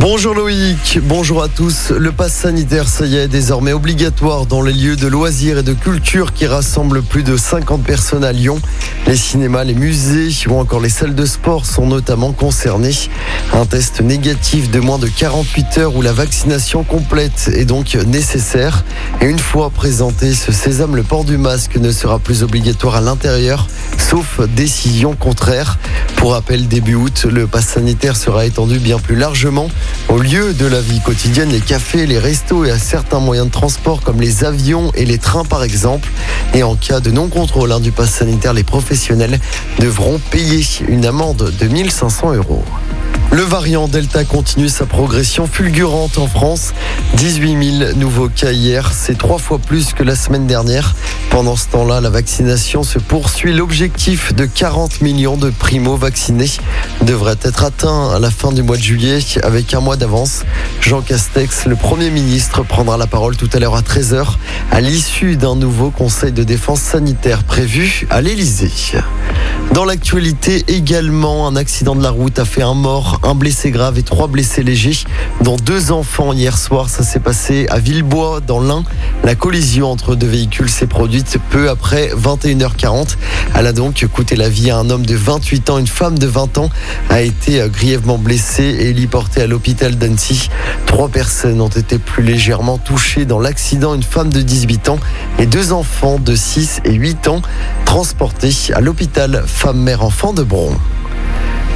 Bonjour Loïc, bonjour à tous. Le pass sanitaire, ça y est, désormais obligatoire dans les lieux de loisirs et de culture qui rassemblent plus de 50 personnes à Lyon. Les cinémas, les musées ou encore les salles de sport sont notamment concernés. Un test négatif de moins de 48 heures ou la vaccination complète est donc nécessaire. Et une fois présenté ce sésame, le port du masque ne sera plus obligatoire à l'intérieur, sauf décision contraire. Pour rappel, début août, le pass sanitaire sera étendu bien plus largement au lieu de la vie quotidienne, les cafés, les restos et à certains moyens de transport comme les avions et les trains par exemple. Et en cas de non-contrôle hein, du pass sanitaire, les professionnels devront payer une amende de 1500 euros. Le variant Delta continue sa progression fulgurante en France. 18 000 nouveaux cas hier, c'est trois fois plus que la semaine dernière. Pendant ce temps-là, la vaccination se poursuit. L'objectif de 40 millions de primo-vaccinés devrait être atteint à la fin du mois de juillet avec un mois d'avance. Jean Castex, le Premier ministre, prendra la parole tout à l'heure à 13h à l'issue d'un nouveau conseil de défense sanitaire prévu à l'Élysée. Dans l'actualité également, un accident de la route a fait un mort, un blessé grave et trois blessés légers, dont deux enfants hier soir. Ça s'est passé à Villebois, dans l'Ain. La collision entre deux véhicules s'est produite peu après 21h40. Elle a donc coûté la vie à un homme de 28 ans. Une femme de 20 ans a été grièvement blessée et héliportée à l'hôpital d'Annecy. Trois personnes ont été plus légèrement touchées dans l'accident. Une femme de 18 ans et deux enfants de 6 et 8 ans transportés à l'hôpital femme-mère-enfant de Bron.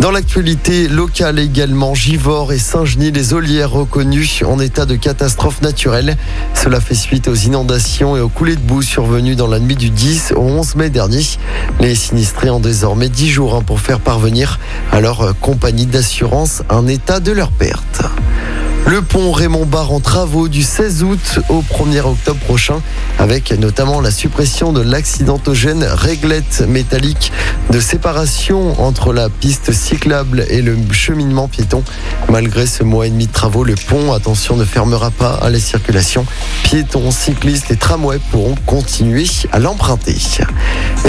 Dans l'actualité locale également, Givors et Saint-Genis, les Olières reconnues en état de catastrophe naturelle. Cela fait suite aux inondations et aux coulées de boue survenues dans la nuit du 10 au 11 mai dernier. Les sinistrés ont désormais 10 jours hein, pour faire parvenir à leur compagnie d'assurance un état de leur perte. Le pont Raymond Barre en travaux du 16 août au 1er octobre prochain, avec notamment la suppression de l'accidentogène réglette métallique de séparation entre la piste cyclable et le cheminement piéton. Malgré ce mois et demi de travaux, le pont, attention, ne fermera pas à la circulation. Piétons, cyclistes et tramways pourront continuer à l'emprunter.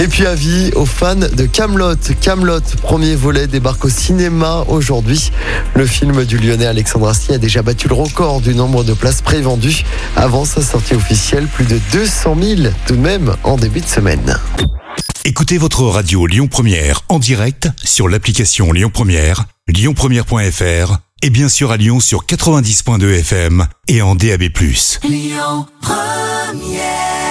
Et puis avis aux fans de Camelot. Camelot, premier volet, débarque au cinéma aujourd'hui. Le film du Lyonnais Alexandre Astier a déjà battu le record du nombre de places prévendues avant sa sortie officielle, plus de 200 000 tout de même en début de semaine. Écoutez votre radio Lyon Première en direct sur l'application Lyon Première, lyonpremière.fr et bien sûr à Lyon sur 90.2 FM et en DAB+. Lyon Première